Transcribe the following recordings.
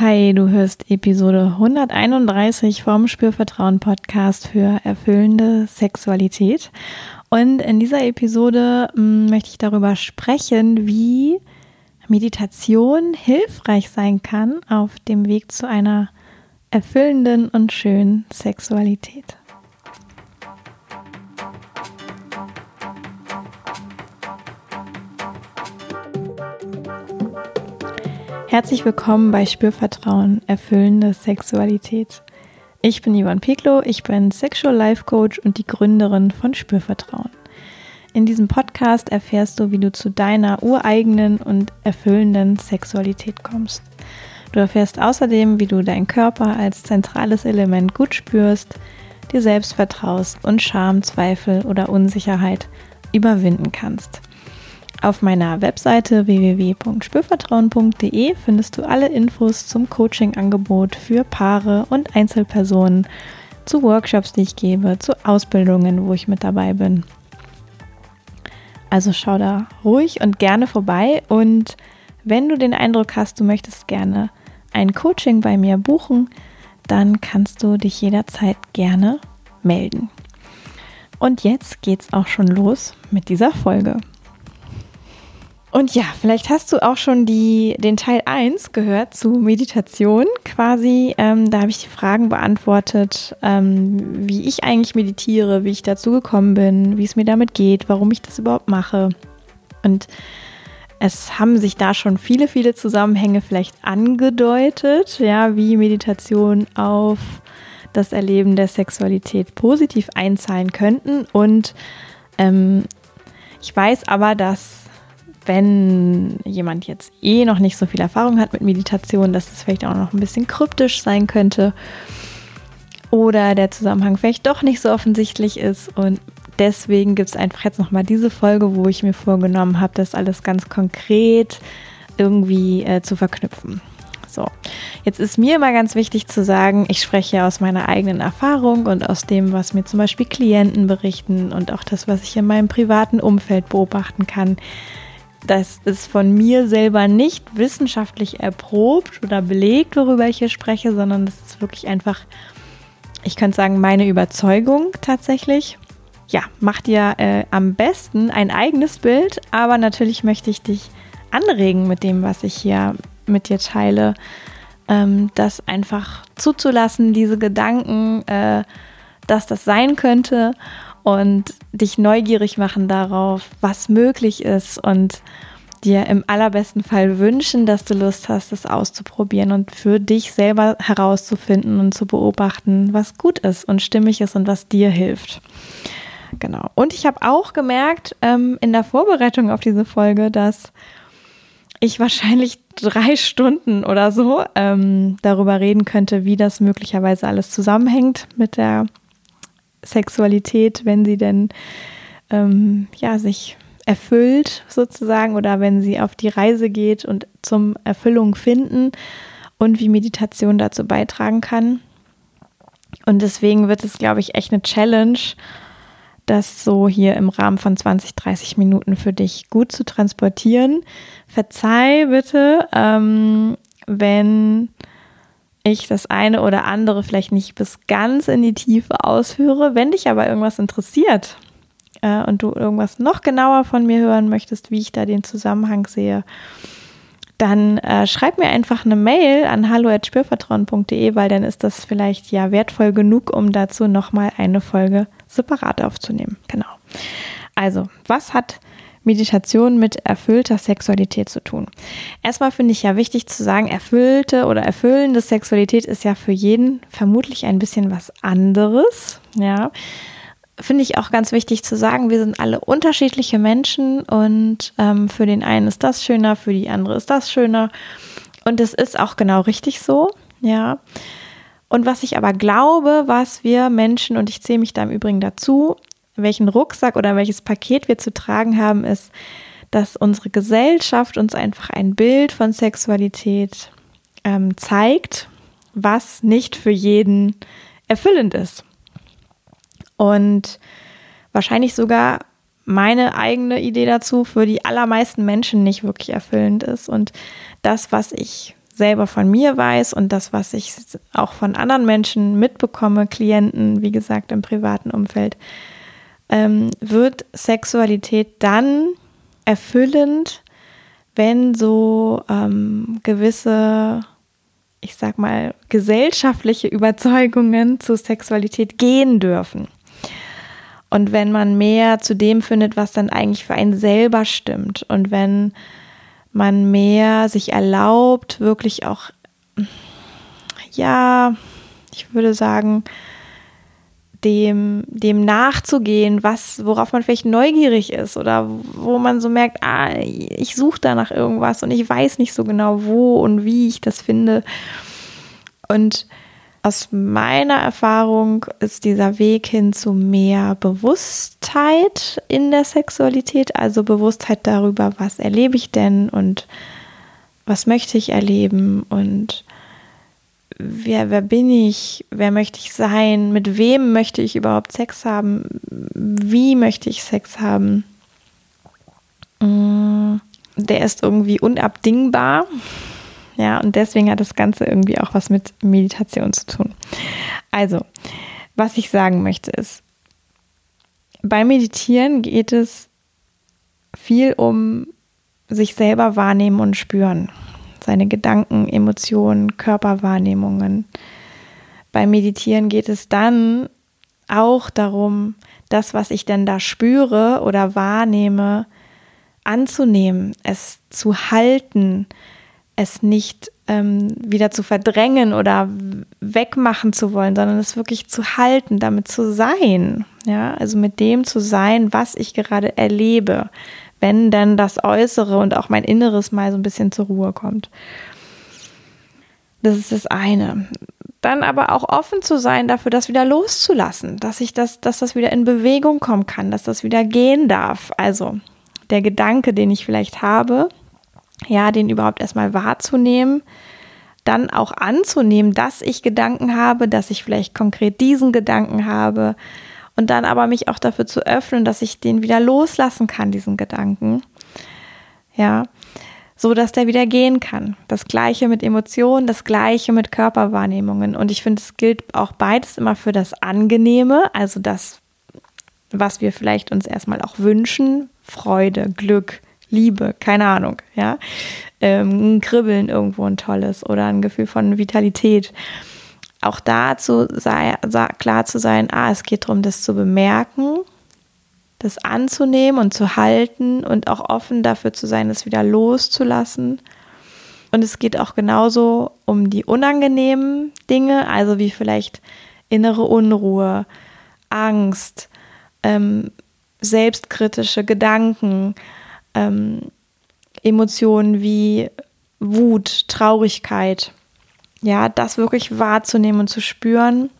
Hi, du hörst Episode 131 vom Spürvertrauen Podcast für erfüllende Sexualität. Und in dieser Episode hm, möchte ich darüber sprechen, wie Meditation hilfreich sein kann auf dem Weg zu einer erfüllenden und schönen Sexualität. Herzlich willkommen bei Spürvertrauen, erfüllende Sexualität. Ich bin Ivan Peklo, ich bin Sexual Life Coach und die Gründerin von Spürvertrauen. In diesem Podcast erfährst du, wie du zu deiner ureigenen und erfüllenden Sexualität kommst. Du erfährst außerdem, wie du deinen Körper als zentrales Element gut spürst, dir selbst vertraust und Scham, Zweifel oder Unsicherheit überwinden kannst. Auf meiner Webseite www.spürvertrauen.de findest du alle Infos zum Coaching-Angebot für Paare und Einzelpersonen, zu Workshops, die ich gebe, zu Ausbildungen, wo ich mit dabei bin. Also schau da ruhig und gerne vorbei und wenn du den Eindruck hast, du möchtest gerne ein Coaching bei mir buchen, dann kannst du dich jederzeit gerne melden. Und jetzt geht's auch schon los mit dieser Folge. Und ja, vielleicht hast du auch schon die, den Teil 1 gehört zu Meditation quasi. Ähm, da habe ich die Fragen beantwortet, ähm, wie ich eigentlich meditiere, wie ich dazu gekommen bin, wie es mir damit geht, warum ich das überhaupt mache. Und es haben sich da schon viele, viele Zusammenhänge vielleicht angedeutet, ja, wie Meditation auf das Erleben der Sexualität positiv einzahlen könnten. Und ähm, ich weiß aber, dass wenn jemand jetzt eh noch nicht so viel Erfahrung hat mit Meditation, dass es vielleicht auch noch ein bisschen kryptisch sein könnte. Oder der Zusammenhang vielleicht doch nicht so offensichtlich ist. Und deswegen gibt es einfach jetzt nochmal diese Folge, wo ich mir vorgenommen habe, das alles ganz konkret irgendwie äh, zu verknüpfen. So, jetzt ist mir immer ganz wichtig zu sagen, ich spreche aus meiner eigenen Erfahrung und aus dem, was mir zum Beispiel Klienten berichten und auch das, was ich in meinem privaten Umfeld beobachten kann das ist von mir selber nicht wissenschaftlich erprobt oder belegt, worüber ich hier spreche, sondern das ist wirklich einfach, ich könnte sagen, meine Überzeugung tatsächlich. Ja, mach dir äh, am besten ein eigenes Bild, aber natürlich möchte ich dich anregen mit dem, was ich hier mit dir teile, ähm, das einfach zuzulassen, diese Gedanken, äh, dass das sein könnte und dich neugierig machen darauf, was möglich ist und dir im allerbesten Fall wünschen, dass du Lust hast, es auszuprobieren und für dich selber herauszufinden und zu beobachten, was gut ist und stimmig ist und was dir hilft. Genau. Und ich habe auch gemerkt ähm, in der Vorbereitung auf diese Folge, dass ich wahrscheinlich drei Stunden oder so ähm, darüber reden könnte, wie das möglicherweise alles zusammenhängt mit der Sexualität, wenn sie denn ähm, ja sich erfüllt sozusagen oder wenn sie auf die Reise geht und zum Erfüllung finden und wie Meditation dazu beitragen kann. Und deswegen wird es, glaube ich, echt eine Challenge, das so hier im Rahmen von 20, 30 Minuten für dich gut zu transportieren. Verzeih bitte, ähm, wenn ich das eine oder andere vielleicht nicht bis ganz in die Tiefe ausführe. Wenn dich aber irgendwas interessiert äh, und du irgendwas noch genauer von mir hören möchtest, wie ich da den Zusammenhang sehe, dann äh, schreib mir einfach eine Mail an hallo@spürvertrauen.de, weil dann ist das vielleicht ja wertvoll genug, um dazu nochmal eine Folge separat aufzunehmen. Genau. Also, was hat Meditation mit erfüllter Sexualität zu tun. Erstmal finde ich ja wichtig zu sagen, erfüllte oder erfüllende Sexualität ist ja für jeden vermutlich ein bisschen was anderes. Ja, finde ich auch ganz wichtig zu sagen, wir sind alle unterschiedliche Menschen und ähm, für den einen ist das schöner, für die andere ist das schöner. Und es ist auch genau richtig so. Ja. Und was ich aber glaube, was wir Menschen, und ich zähle mich da im Übrigen dazu, welchen Rucksack oder welches Paket wir zu tragen haben, ist, dass unsere Gesellschaft uns einfach ein Bild von Sexualität ähm, zeigt, was nicht für jeden erfüllend ist. Und wahrscheinlich sogar meine eigene Idee dazu für die allermeisten Menschen nicht wirklich erfüllend ist. Und das, was ich selber von mir weiß und das, was ich auch von anderen Menschen mitbekomme, Klienten, wie gesagt, im privaten Umfeld, ähm, wird Sexualität dann erfüllend, wenn so ähm, gewisse, ich sag mal, gesellschaftliche Überzeugungen zu Sexualität gehen dürfen. Und wenn man mehr zu dem findet, was dann eigentlich für einen selber stimmt. Und wenn man mehr sich erlaubt, wirklich auch, ja, ich würde sagen, dem, dem nachzugehen, was, worauf man vielleicht neugierig ist oder wo man so merkt, ah, ich suche da nach irgendwas und ich weiß nicht so genau, wo und wie ich das finde. Und aus meiner Erfahrung ist dieser Weg hin zu mehr Bewusstheit in der Sexualität, also Bewusstheit darüber, was erlebe ich denn und was möchte ich erleben und wer, wer bin ich, wer möchte ich sein, mit wem möchte ich überhaupt Sex haben, wie möchte ich Sex haben. Mm, der ist irgendwie unabdingbar. Ja, und deswegen hat das Ganze irgendwie auch was mit Meditation zu tun. Also, was ich sagen möchte ist, beim Meditieren geht es viel um sich selber wahrnehmen und spüren. Seine Gedanken, Emotionen, Körperwahrnehmungen. Beim Meditieren geht es dann auch darum, das, was ich denn da spüre oder wahrnehme, anzunehmen, es zu halten, es nicht ähm, wieder zu verdrängen oder wegmachen zu wollen, sondern es wirklich zu halten, damit zu sein. Ja, also mit dem zu sein, was ich gerade erlebe, wenn dann das Äußere und auch mein Inneres mal so ein bisschen zur Ruhe kommt. Das ist das eine. Dann aber auch offen zu sein dafür, das wieder loszulassen, dass ich das, dass das wieder in Bewegung kommen kann, dass das wieder gehen darf. Also der Gedanke, den ich vielleicht habe, ja, den überhaupt erstmal wahrzunehmen, dann auch anzunehmen, dass ich Gedanken habe, dass ich vielleicht konkret diesen Gedanken habe und dann aber mich auch dafür zu öffnen, dass ich den wieder loslassen kann, diesen Gedanken. Ja, so dass der wieder gehen kann. Das gleiche mit Emotionen, das gleiche mit Körperwahrnehmungen. Und ich finde, es gilt auch beides immer für das Angenehme, also das, was wir vielleicht uns erstmal auch wünschen, Freude, Glück, Liebe, keine Ahnung, ja. Ähm, ein Kribbeln irgendwo ein tolles oder ein Gefühl von Vitalität. Auch dazu sei, klar zu sein, ah, es geht darum, das zu bemerken, das anzunehmen und zu halten und auch offen dafür zu sein, es wieder loszulassen. Und es geht auch genauso um die unangenehmen Dinge, also wie vielleicht innere Unruhe, Angst, ähm, selbstkritische Gedanken, ähm, Emotionen wie Wut, Traurigkeit, ja, das wirklich wahrzunehmen und zu spüren.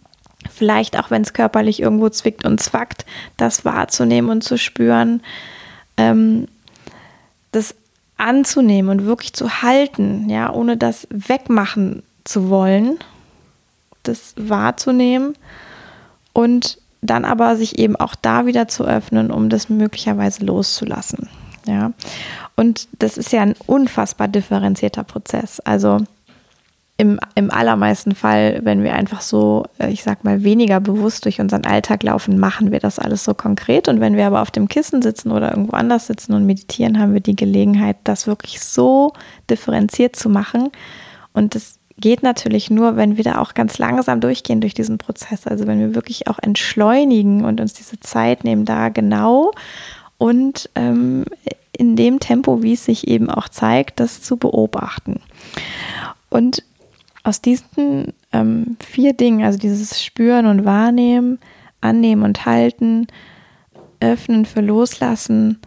Vielleicht auch, wenn es körperlich irgendwo zwickt und zwackt, das wahrzunehmen und zu spüren. Ähm, das anzunehmen und wirklich zu halten, ja, ohne das wegmachen zu wollen, das wahrzunehmen und dann aber sich eben auch da wieder zu öffnen, um das möglicherweise loszulassen. Ja. Und das ist ja ein unfassbar differenzierter Prozess. Also im, im allermeisten Fall, wenn wir einfach so, äh, ich sag mal, weniger bewusst durch unseren Alltag laufen, machen wir das alles so konkret. Und wenn wir aber auf dem Kissen sitzen oder irgendwo anders sitzen und meditieren, haben wir die Gelegenheit, das wirklich so differenziert zu machen. Und das geht natürlich nur, wenn wir da auch ganz langsam durchgehen durch diesen Prozess. Also wenn wir wirklich auch entschleunigen und uns diese Zeit nehmen, da genau und ähm, in dem Tempo, wie es sich eben auch zeigt, das zu beobachten. Und aus diesen ähm, vier Dingen, also dieses Spüren und Wahrnehmen, Annehmen und Halten, Öffnen für Loslassen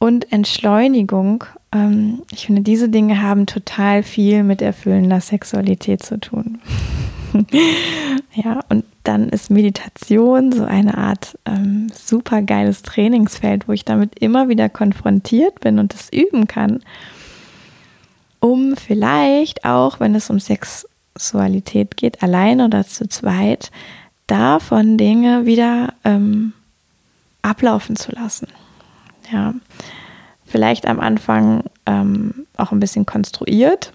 und Entschleunigung, ähm, ich finde, diese Dinge haben total viel mit erfüllender Sexualität zu tun. ja, und dann ist Meditation so eine Art ähm, super geiles Trainingsfeld, wo ich damit immer wieder konfrontiert bin und es üben kann, um vielleicht auch, wenn es um Sexualität geht, allein oder zu zweit, davon Dinge wieder ähm, ablaufen zu lassen. Ja, vielleicht am Anfang ähm, auch ein bisschen konstruiert,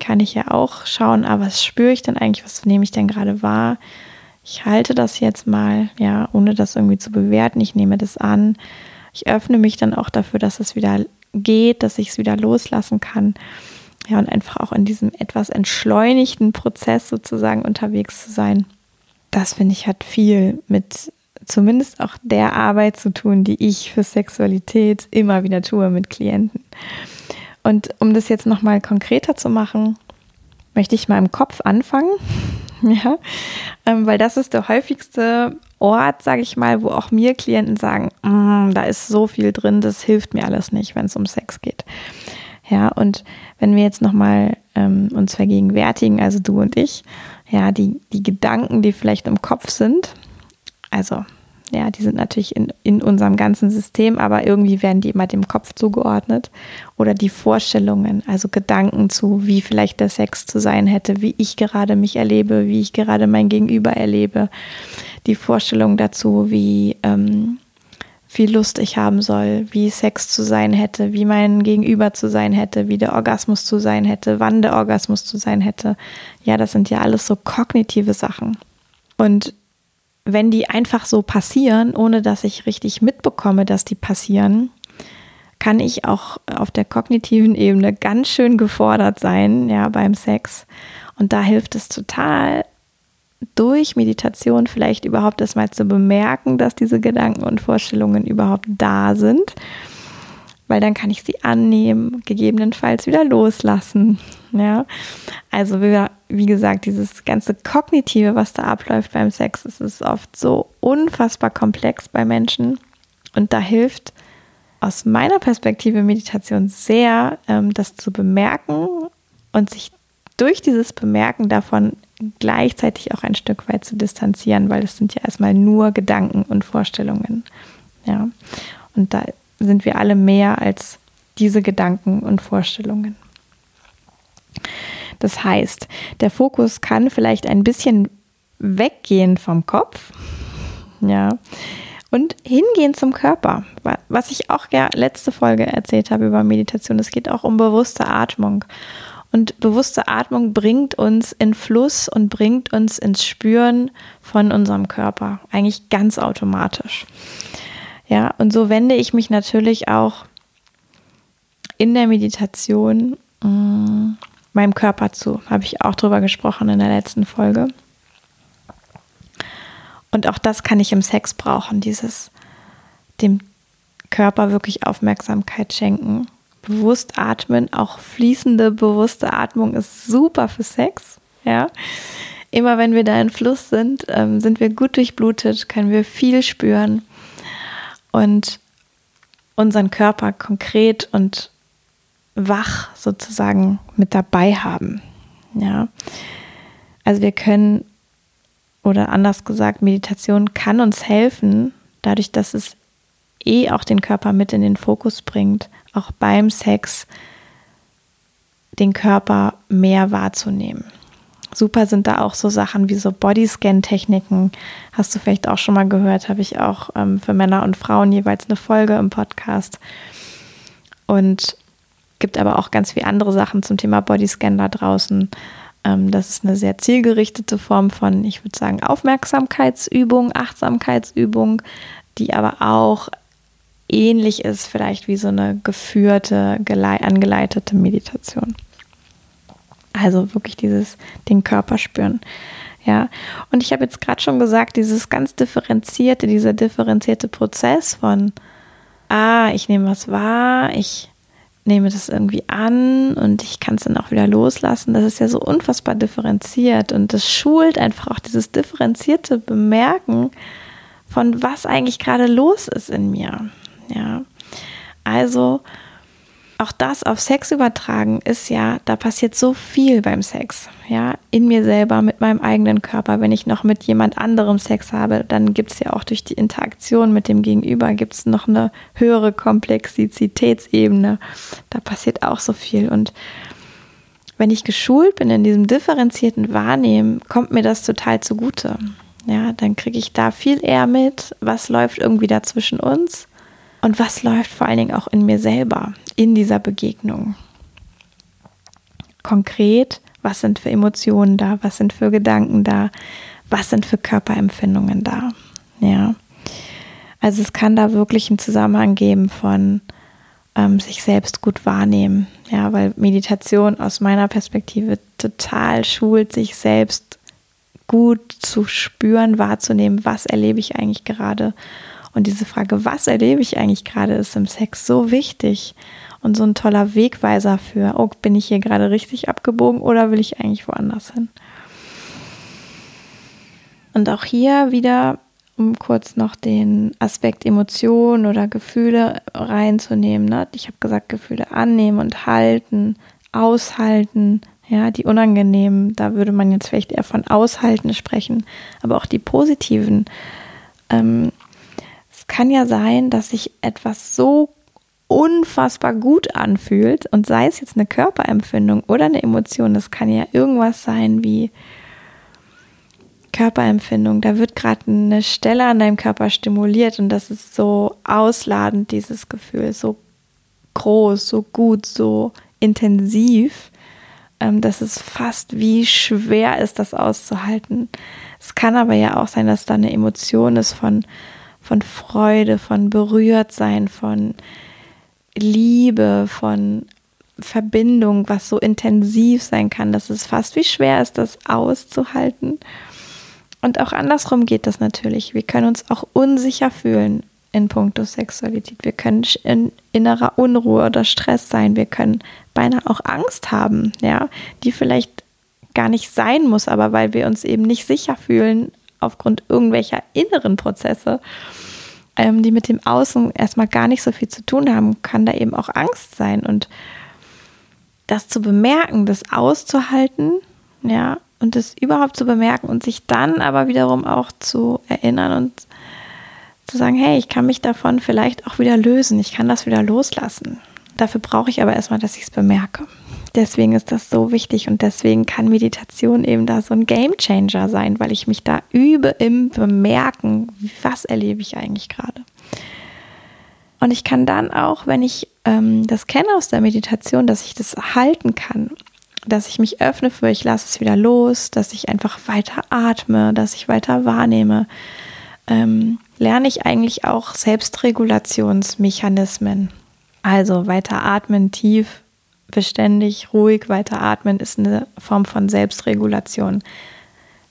kann ich ja auch schauen, aber ah, was spüre ich denn eigentlich, was nehme ich denn gerade wahr? Ich halte das jetzt mal, ja, ohne das irgendwie zu bewerten. Ich nehme das an. Ich öffne mich dann auch dafür, dass es wieder geht, dass ich es wieder loslassen kann. Ja, und einfach auch in diesem etwas entschleunigten Prozess sozusagen unterwegs zu sein. Das finde ich hat viel mit zumindest auch der Arbeit zu tun, die ich für Sexualität immer wieder tue mit Klienten. Und um das jetzt nochmal konkreter zu machen, möchte ich mal im Kopf anfangen. ja, ähm, weil das ist der häufigste Ort, sage ich mal, wo auch mir Klienten sagen, mm, da ist so viel drin, das hilft mir alles nicht, wenn es um Sex geht. Ja, und wenn wir jetzt nochmal ähm, uns vergegenwärtigen, also du und ich, ja, die, die Gedanken, die vielleicht im Kopf sind, also ja, die sind natürlich in, in unserem ganzen System, aber irgendwie werden die immer dem Kopf zugeordnet. Oder die Vorstellungen, also Gedanken zu, wie vielleicht der Sex zu sein hätte, wie ich gerade mich erlebe, wie ich gerade mein Gegenüber erlebe. Die Vorstellung dazu, wie ähm, viel Lust ich haben soll, wie Sex zu sein hätte, wie mein Gegenüber zu sein hätte, wie der Orgasmus zu sein hätte, wann der Orgasmus zu sein hätte. Ja, das sind ja alles so kognitive Sachen. Und wenn die einfach so passieren, ohne dass ich richtig mitbekomme, dass die passieren, kann ich auch auf der kognitiven Ebene ganz schön gefordert sein, ja, beim Sex. Und da hilft es total, durch Meditation vielleicht überhaupt erstmal zu bemerken, dass diese Gedanken und Vorstellungen überhaupt da sind. Weil dann kann ich sie annehmen, gegebenenfalls wieder loslassen. Ja, also wie, wie gesagt, dieses ganze Kognitive, was da abläuft beim Sex, ist oft so unfassbar komplex bei Menschen. Und da hilft aus meiner Perspektive Meditation sehr, ähm, das zu bemerken und sich durch dieses Bemerken davon gleichzeitig auch ein Stück weit zu distanzieren, weil es sind ja erstmal nur Gedanken und Vorstellungen. Ja, und da sind wir alle mehr als diese Gedanken und Vorstellungen. Das heißt, der Fokus kann vielleicht ein bisschen weggehen vom Kopf, ja, und hingehen zum Körper. Was ich auch ja letzte Folge erzählt habe über Meditation, es geht auch um bewusste Atmung. Und bewusste Atmung bringt uns in Fluss und bringt uns ins Spüren von unserem Körper, eigentlich ganz automatisch. Ja, und so wende ich mich natürlich auch in der Meditation mh, mm, meinem Körper zu. Habe ich auch drüber gesprochen in der letzten Folge. Und auch das kann ich im Sex brauchen, dieses dem Körper wirklich Aufmerksamkeit schenken. Bewusst atmen, auch fließende, bewusste Atmung ist super für Sex. Ja. Immer wenn wir da in Fluss sind, ähm, sind wir gut durchblutet, können wir viel spüren und unseren Körper konkret und wach sozusagen mit dabei haben. Ja. Also wir können oder anders gesagt, Meditation kann uns helfen, dadurch, dass es eh auch den Körper mit in den Fokus bringt, auch beim Sex den Körper mehr wahrzunehmen. Super sind da auch so Sachen wie so Bodyscan-Techniken. Hast du vielleicht auch schon mal gehört, habe ich auch ähm, für Männer und Frauen jeweils eine Folge im Podcast. Und gibt aber auch ganz viele andere Sachen zum Thema Bodyscan da draußen. Ähm, das ist eine sehr zielgerichtete Form von, ich würde sagen, Aufmerksamkeitsübung, Achtsamkeitsübung, die aber auch ähnlich ist, vielleicht wie so eine geführte, angeleitete Meditation. Also wirklich dieses, den Körper spüren. Ja, und ich habe jetzt gerade schon gesagt, dieses ganz differenzierte, dieser differenzierte Prozess von, ah, ich nehme was wahr, ich nehme das irgendwie an und ich kann es dann auch wieder loslassen. Das ist ja so unfassbar differenziert und das schult einfach auch dieses differenzierte Bemerken von was eigentlich gerade los ist in mir. Ja, also auch das auf Sex übertragen ist ja, da passiert so viel beim Sex. Ja, in mir selber, mit meinem eigenen Körper. Wenn ich noch mit jemand anderem Sex habe, dann gibt es ja auch durch die Interaktion mit dem Gegenüber gibt noch eine höhere Komplexitätsebene. Da passiert auch so viel. Und wenn ich geschult bin in diesem differenzierten Wahrnehmen, kommt mir das total zugute. Ja, dann kriege ich da viel eher mit, was läuft irgendwie da zwischen uns und was läuft vor allen Dingen auch in mir selber, in dieser Begegnung. konkret, was sind für Emotionen da, was sind für Gedanken da, was sind für Körperempfindungen da. Ja. Also es kann da wirklich einen Zusammenhang geben von ähm, sich selbst gut wahrnehmen. Ja, weil Meditation aus meiner Perspektive total schult, sich selbst gut zu spüren, wahrzunehmen, was erlebe ich eigentlich gerade. Und diese Frage, was erlebe ich eigentlich gerade, ist im Sex so wichtig und so ein toller Wegweiser für, oh, bin ich hier gerade richtig abgebogen oder will ich eigentlich woanders hin? Und auch hier wieder um kurz noch den Aspekt Emotionen oder Gefühle reinzunehmen. Ne? Ich habe gesagt, Gefühle annehmen und halten, aushalten, ja, die unangenehmen, da würde man jetzt vielleicht eher von aushalten sprechen, aber auch die positiven. Ähm, kann ja sein, dass sich etwas so unfassbar gut anfühlt und sei es jetzt eine Körperempfindung oder eine Emotion, das kann ja irgendwas sein wie Körperempfindung. Da wird gerade eine Stelle an deinem Körper stimuliert und das ist so ausladend, dieses Gefühl, so groß, so gut, so intensiv, ähm, dass es fast wie schwer ist, das auszuhalten. Es kann aber ja auch sein, dass da eine Emotion ist von, von Freude, von Berührtsein, von Liebe, von Verbindung, was so intensiv sein kann, dass es fast wie schwer ist, das auszuhalten. Und auch andersrum geht das natürlich. Wir können uns auch unsicher fühlen in puncto Sexualität. Wir können in innerer Unruhe oder Stress sein. Wir können beinahe auch Angst haben, ja, die vielleicht gar nicht sein muss, aber weil wir uns eben nicht sicher fühlen aufgrund irgendwelcher inneren Prozesse, ähm, die mit dem Außen erstmal gar nicht so viel zu tun haben, kann da eben auch Angst sein. Und das zu bemerken, das auszuhalten, ja, und das überhaupt zu bemerken und sich dann aber wiederum auch zu erinnern und zu sagen, hey, ich kann mich davon vielleicht auch wieder lösen, ich kann das wieder loslassen. Dafür brauche ich aber erstmal, dass ich es bemerke. Deswegen ist das so wichtig und deswegen kann Meditation eben da so ein Game Changer sein, weil ich mich da übe im Bemerken, was erlebe ich eigentlich gerade. Und ich kann dann auch, wenn ich ähm, das kenne aus der Meditation, dass ich das halten kann dass ich mich öffne für, ich lasse es wieder los, dass ich einfach weiter atme, dass ich weiter wahrnehme, ähm, lerne ich eigentlich auch Selbstregulationsmechanismen. Also weiter atmen, tief, beständig, ruhig weiter atmen ist eine Form von Selbstregulation.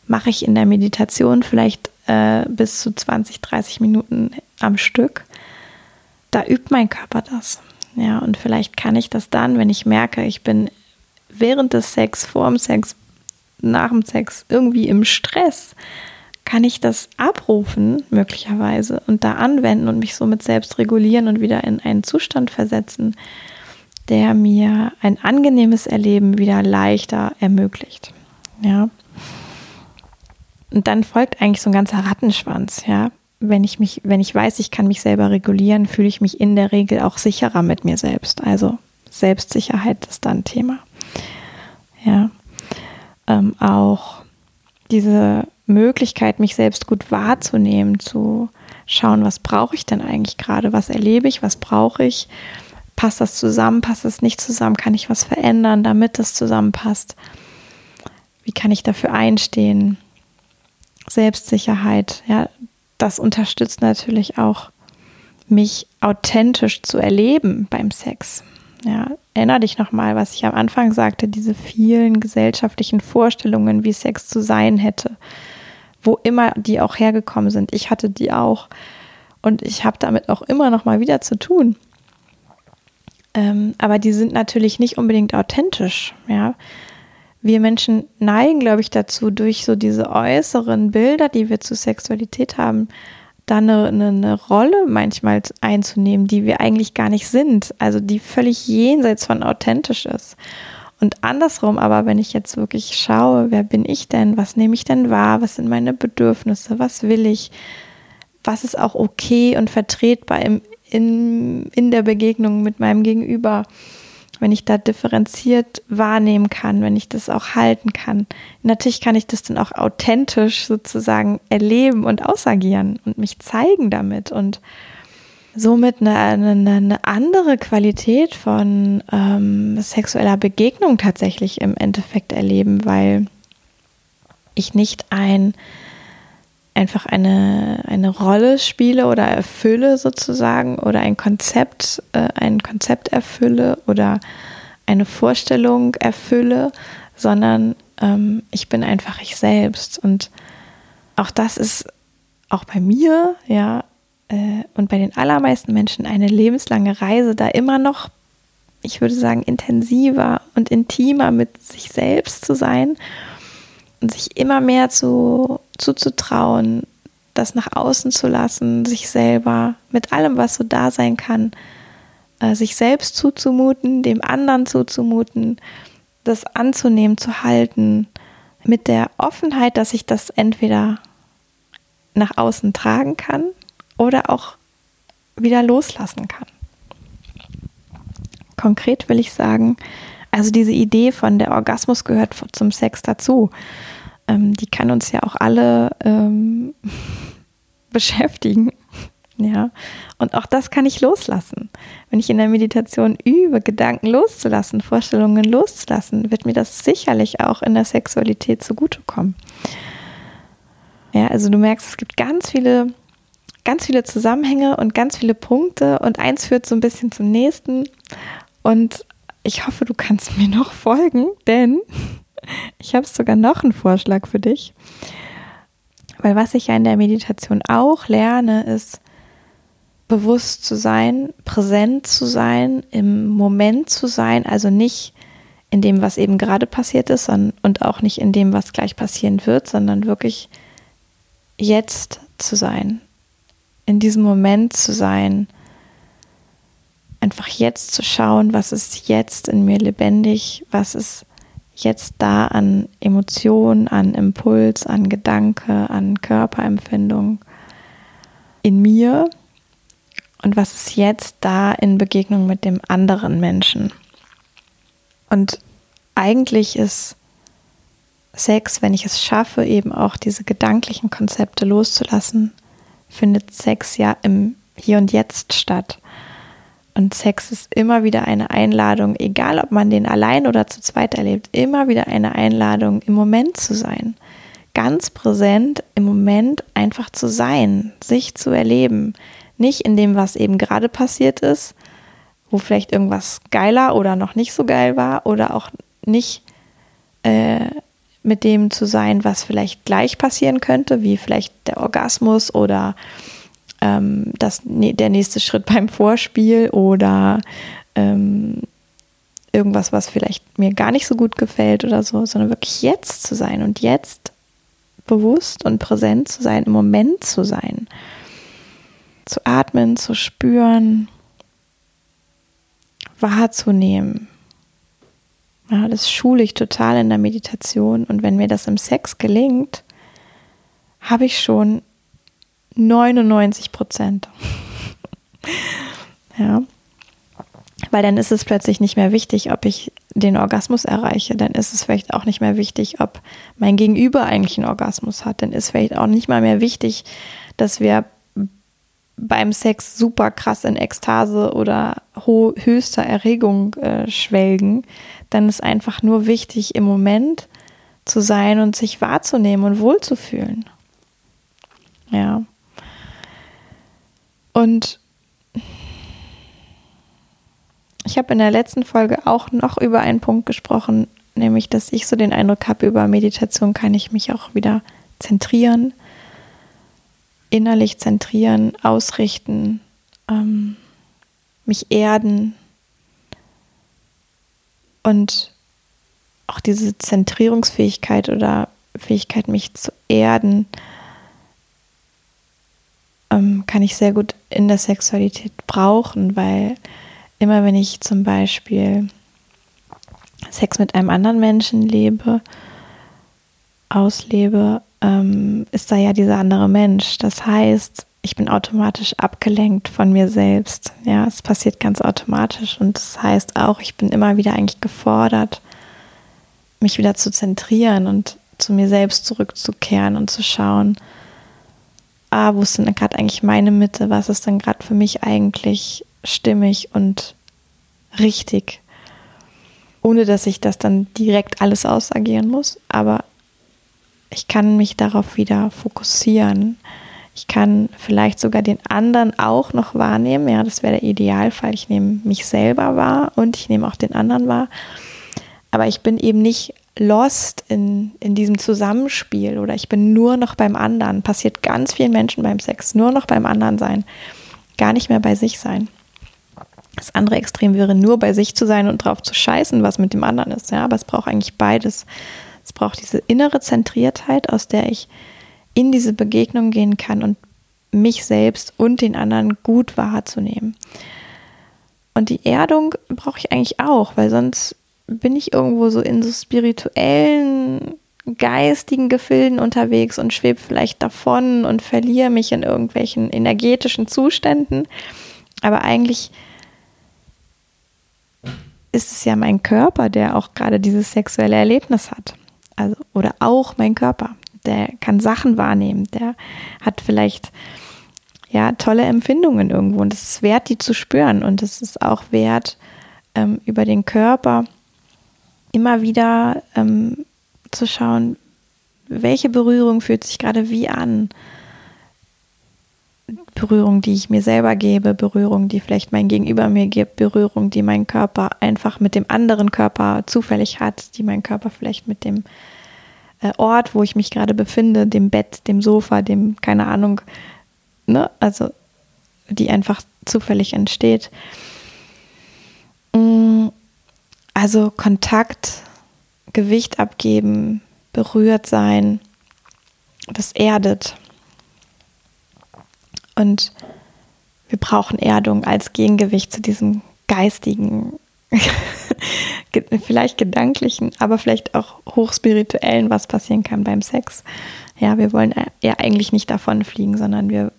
Mache ich in der Meditation vielleicht äh, bis zu 20, 30 Minuten am Stück. Da übt mein Körper das. Ja, und vielleicht kann ich das dann, wenn ich merke, ich bin während des Sex, vor dem Sex, nach dem Sex irgendwie im Stress, kann ich das abrufen, möglicherweise, und da anwenden und mich somit selbst regulieren und wieder in einen Zustand versetzen, der mir ein angenehmes Erleben wieder leichter ermöglicht. Ja. Und dann folgt eigentlich so ein ganzer Rattenschwanz, ja. Wenn ich mich, wenn ich weiß, ich kann mich selber regulieren, fühle ich mich in der Regel auch sicherer mit mir selbst. Also Selbstsicherheit ist dann Thema ja, ähm, auch diese Möglichkeit, mich selbst gut wahrzunehmen, zu schauen, was brauche ich denn eigentlich gerade, was erlebe ich, was brauche ich, passt das zusammen, passt das nicht zusammen, kann ich was verändern, damit es zusammenpasst, wie kann ich dafür einstehen, Selbstsicherheit, ja, das unterstützt natürlich auch, mich authentisch zu erleben beim Sex. Ja, erinner dich nochmal, was ich am Anfang sagte, diese vielen gesellschaftlichen Vorstellungen, wie Sex zu sein hätte, wo immer die auch hergekommen sind. Ich hatte die auch und ich habe damit auch immer noch mal wieder zu tun. Ähm, aber die sind natürlich nicht unbedingt authentisch, ja. Wir Menschen neigen, glaube ich, dazu, durch so diese äußeren Bilder, die wir zu Sexualität haben, da eine, eine, eine, Rolle manchmal einzunehmen, die wir eigentlich gar nicht sind, also die völlig jenseits von authentisch ist. Und andersrum aber, wenn ich jetzt wirklich schaue, wer bin ich denn, was nehme ich denn wahr, was sind meine Bedürfnisse, was will ich, was ist auch okay und vertretbar im, in, in der Begegnung mit meinem Gegenüber, wenn ich da differenziert wahrnehmen kann, wenn ich das auch halten kann. Natürlich kann ich das dann auch authentisch sozusagen erleben und ausagieren und mich zeigen damit. Und somit eine, eine, eine andere Qualität von ähm, sexueller Begegnung tatsächlich im Endeffekt erleben, weil ich nicht ein einfach eine, eine Rolle spiele oder erfülle sozusagen oder ein Konzept, äh, ein Konzept erfülle oder eine Vorstellung erfülle, sondern ähm, ich bin einfach ich selbst. Und auch das ist auch bei mir, ja, äh, und bei den allermeisten Menschen eine lebenslange Reise, da immer noch, ich würde sagen, intensiver und intimer mit sich selbst zu sein sich immer mehr zu, zuzutrauen, das nach außen zu lassen, sich selber mit allem, was so da sein kann, äh, sich selbst zuzumuten, dem anderen zuzumuten, das anzunehmen, zu halten, mit der Offenheit, dass ich das entweder nach außen tragen kann oder auch wieder loslassen kann. Konkret will ich sagen, also diese Idee von der Orgasmus gehört zum Sex dazu, ähm, die kann uns ja auch alle ähm, beschäftigen. Ja, und auch das kann ich loslassen. Wenn ich in der Meditation übe, Gedanken loszulassen, Vorstellungen loszulassen, wird mir das sicherlich auch in der Sexualität zugutekommen. Ja, also du merkst, es gibt ganz viele, ganz viele Zusammenhänge und ganz viele Punkte und eins führt so ein bisschen zum nächsten. Und ich hoffe, du kannst mir noch folgen, denn ich habe sogar noch einen Vorschlag für dich. Weil was ich ja in der Meditation auch lerne, ist bewusst zu sein, präsent zu sein, im Moment zu sein, also nicht in dem, was eben gerade passiert ist und auch nicht in dem, was gleich passieren wird, sondern wirklich jetzt zu sein, in diesem Moment zu sein, einfach jetzt zu schauen, was ist jetzt in mir lebendig, was ist jetzt da an Emotion, an Impuls, an Gedanke, an Körperempfindung in mir und was ist jetzt da in Begegnung mit dem anderen Menschen. Und eigentlich ist Sex, wenn ich es schaffe, eben auch diese gedanklichen Konzepte loszulassen, findet Sex ja im Hier und Jetzt statt. Und Sex ist immer wieder eine Einladung, egal ob man den allein oder zu zweit erlebt, immer wieder eine Einladung, im Moment zu sein. Ganz präsent im Moment einfach zu sein, sich zu erleben. Nicht in dem, was eben gerade passiert ist, wo vielleicht irgendwas geiler oder noch nicht so geil war oder auch nicht äh, mit dem zu sein, was vielleicht gleich passieren könnte, wie vielleicht der Orgasmus oder ähm, das, der nächste Schritt beim Vorspiel oder ähm, irgendwas, was vielleicht mir gar nicht so gut gefällt oder so, sondern wirklich jetzt zu sein und jetzt bewusst und präsent zu sein, im Moment zu sein. Zu atmen, zu spüren, wahrzunehmen. Ja, das schule ich total in der Meditation und wenn mir das im Sex gelingt, habe ich schon 99 Prozent. ja. Weil dann ist es plötzlich nicht mehr wichtig, ob ich den Orgasmus erreiche. Dann ist es vielleicht auch nicht mehr wichtig, ob mein Gegenüber eigentlich einen Orgasmus hat. Dann ist vielleicht auch nicht mal mehr wichtig, dass wir beim Sex super krass in Ekstase oder höchster Erregung äh, schwelgen. Dann ist einfach nur wichtig, im Moment zu sein und sich wahrzunehmen und wohlzufühlen. Ja. Und ich habe in der letzten Folge auch noch über einen Punkt gesprochen, nämlich, dass ich so den Eindruck habe, über Meditation kann ich mich auch wieder zentrieren, innerlich zentrieren, ausrichten, ähm, mich erden. Und auch diese Zentrierungsfähigkeit oder Fähigkeit, mich zu erden, ähm, kann ich sehr gut in der Sexualität brauchen, weil immer wenn ich zum Beispiel Sex mit einem anderen Menschen lebe, auslebe, ähm, ist da ja dieser andere Mensch. Das heißt, ich bin automatisch abgelenkt von mir selbst. Ja, es passiert ganz automatisch und das heißt auch, ich bin immer wieder eigentlich gefordert, mich wieder zu zentrieren und zu mir selbst zurückzukehren und zu schauen, ah, wo ist denn gerade eigentlich meine Mitte? Was ist denn gerade für mich eigentlich stimmig und richtig? Ohne dass ich das dann direkt alles ausagieren muss, aber ich kann mich darauf wieder fokussieren. Ich kann vielleicht sogar den anderen auch noch wahrnehmen. Ja, das wäre der Idealfall. Ich nehme mich selber wahr und ich nehme auch den anderen wahr. Aber ich bin eben nicht lost in, in diesem Zusammenspiel oder ich bin nur noch beim anderen. Passiert ganz vielen Menschen beim Sex. Nur noch beim anderen sein. Gar nicht mehr bei sich sein. Das andere Extrem wäre nur bei sich zu sein und drauf zu scheißen, was mit dem anderen ist. Ja, aber es braucht eigentlich beides. Es braucht diese innere Zentriertheit, aus der ich in diese Begegnung gehen kann und mich selbst und den anderen gut wahrzunehmen. Und die Erdung brauche ich eigentlich auch, weil sonst bin ich irgendwo so in so spirituellen, geistigen Gefilden unterwegs und schwebe vielleicht davon und verliere mich in irgendwelchen energetischen Zuständen. Aber eigentlich ist es ja mein Körper, der auch gerade dieses sexuelle Erlebnis hat. Also, oder auch mein Körper der kann Sachen wahrnehmen, der hat vielleicht ja tolle Empfindungen irgendwo und es ist wert, die zu spüren und es ist auch wert, ähm, über den Körper immer wieder ähm, zu schauen, welche Berührung fühlt sich gerade wie an. Berührung, die ich mir selber gebe, Berührung, die vielleicht mein Gegenüber mir gibt, Berührung, die mein Körper einfach mit dem anderen Körper zufällig hat, die mein Körper vielleicht mit dem äh, Ort, wo ich mich gerade befinde, dem Bett, dem Sofa, dem, keine Ahnung, ne, also die einfach zufällig entsteht. Mm, also Kontakt, Gewicht abgeben, berührt sein, das erdet. Und wir brauchen Erdung als Gegengewicht zu diesem geistigen vielleicht gedanklichen, aber vielleicht auch hochspirituellen, was passieren kann beim Sex. Ja, wir wollen ja eigentlich nicht davon fliegen, sondern wir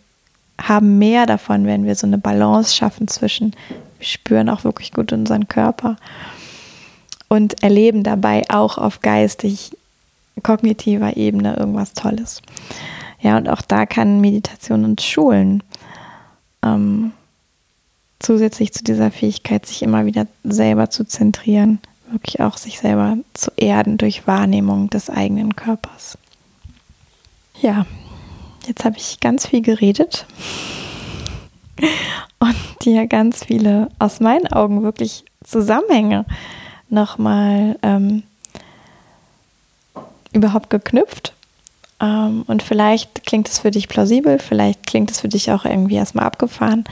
haben mehr davon, wenn wir so eine Balance schaffen zwischen, wir spüren auch wirklich gut unseren Körper und erleben dabei auch auf geistig kognitiver Ebene irgendwas Tolles. Ja, und auch da kann Meditation uns schulen. Ähm, zusätzlich zu dieser Fähigkeit, sich immer wieder selber zu zentrieren, wirklich auch sich selber zu erden durch Wahrnehmung des eigenen Körpers. Ja, jetzt habe ich ganz viel geredet und dir ganz viele aus meinen Augen wirklich Zusammenhänge nochmal ähm, überhaupt geknüpft. Ähm, und vielleicht klingt es für dich plausibel, vielleicht klingt es für dich auch irgendwie erstmal abgefahren.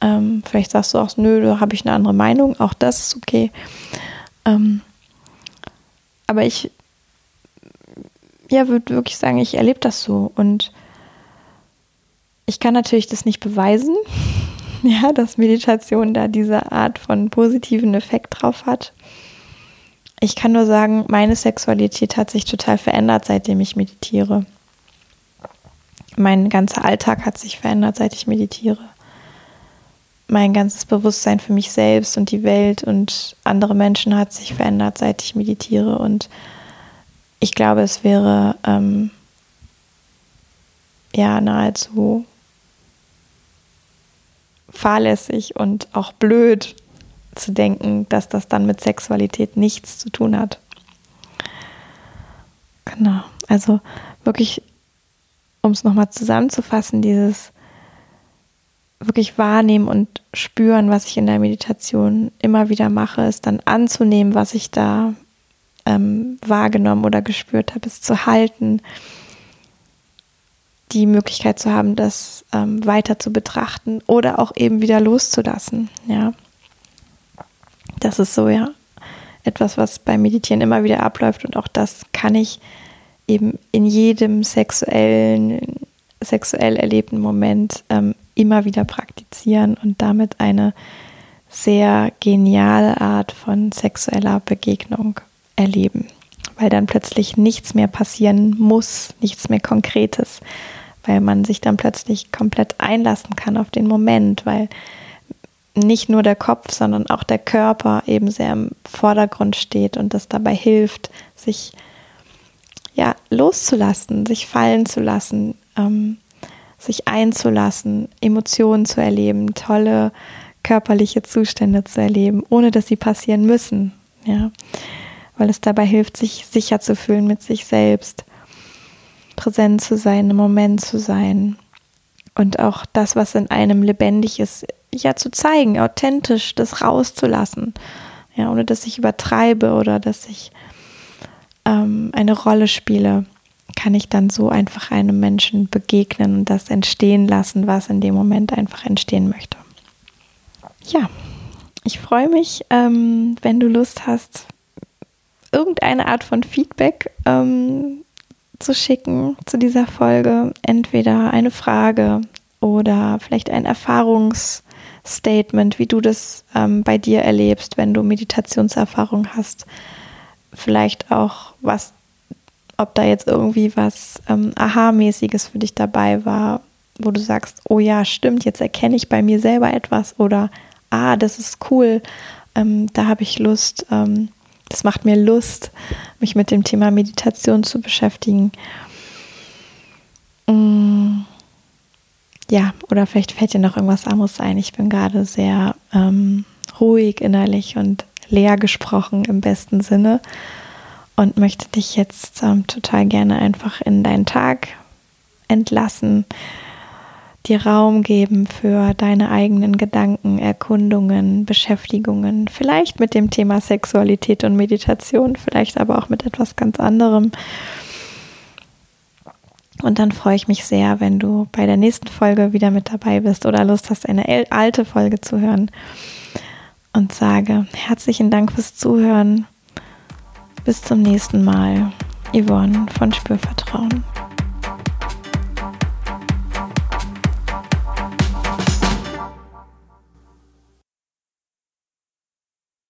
Ähm, vielleicht sagst du auch, nö, da habe ich eine andere Meinung. Auch das ist okay. Ähm, aber ich ja, würde wirklich sagen, ich erlebe das so. Und ich kann natürlich das nicht beweisen, ja, dass Meditation da diese Art von positiven Effekt drauf hat. Ich kann nur sagen, meine Sexualität hat sich total verändert, seitdem ich meditiere. Mein ganzer Alltag hat sich verändert, seit ich meditiere mein ganzes Bewusstsein für mich selbst und die Welt und andere Menschen hat sich verändert, seit ich meditiere. Und ich glaube, es wäre ähm, ja nahezu fahrlässig und auch blöd zu denken, dass das dann mit Sexualität nichts zu tun hat. Genau, also wirklich, um es nochmal zusammenzufassen, dieses wirklich wahrnehmen und spüren, was ich in der Meditation immer wieder mache, ist dann anzunehmen, was ich da ähm, wahrgenommen oder gespürt habe, es zu halten, die Möglichkeit zu haben, das ähm, weiter zu betrachten oder auch eben wieder loszulassen. Ja, das ist so ja etwas, was beim Meditieren immer wieder abläuft und auch das kann ich eben in jedem sexuellen, sexuell erlebten Moment ähm, immer wieder praktizieren und damit eine sehr geniale Art von sexueller Begegnung erleben, weil dann plötzlich nichts mehr passieren muss, nichts mehr Konkretes, weil man sich dann plötzlich komplett einlassen kann auf den Moment, weil nicht nur der Kopf, sondern auch der Körper eben sehr im Vordergrund steht und das dabei hilft, sich ja loszulassen, sich fallen zu lassen, ähm, sich einzulassen, Emotionen zu erleben, tolle körperliche Zustände zu erleben, ohne dass sie passieren müssen. Ja, weil es dabei hilft, sich sicher zu fühlen mit sich selbst, präsent zu sein, im Moment zu sein und auch das, was in einem lebendig ist, ja zu zeigen, authentisch das rauszulassen, ja, ohne dass ich übertreibe oder dass ich ähm, eine Rolle spiele, kann ich dann so einfach einem Menschen begegnen und das entstehen lassen, was in dem Moment einfach entstehen möchte. Ja, ich freue mich, ähm, wenn du Lust hast, irgendeine Art von Feedback ähm, zu schicken zu dieser Folge. Entweder eine Frage oder vielleicht ein Erfahrungsstatement, wie du das ähm, bei dir erlebst, wenn du Meditationserfahrung hast. Vielleicht auch was, ob da jetzt irgendwie was ähm, Aha-mäßiges für dich dabei war, wo du sagst, oh ja, stimmt, jetzt erkenne ich bei mir selber etwas oder ah, das ist cool, ähm, da habe ich Lust, ähm, das macht mir Lust, mich mit dem Thema Meditation zu beschäftigen. Mm. Ja, oder vielleicht fällt dir noch irgendwas anderes ein. Ich bin gerade sehr ähm, ruhig innerlich und leer gesprochen im besten Sinne und möchte dich jetzt ähm, total gerne einfach in deinen Tag entlassen dir Raum geben für deine eigenen Gedanken, Erkundungen, Beschäftigungen, vielleicht mit dem Thema Sexualität und Meditation, vielleicht aber auch mit etwas ganz anderem. Und dann freue ich mich sehr, wenn du bei der nächsten Folge wieder mit dabei bist oder Lust hast, eine alte Folge zu hören. Und sage herzlichen Dank fürs Zuhören. Bis zum nächsten Mal. Yvonne von Spürvertrauen.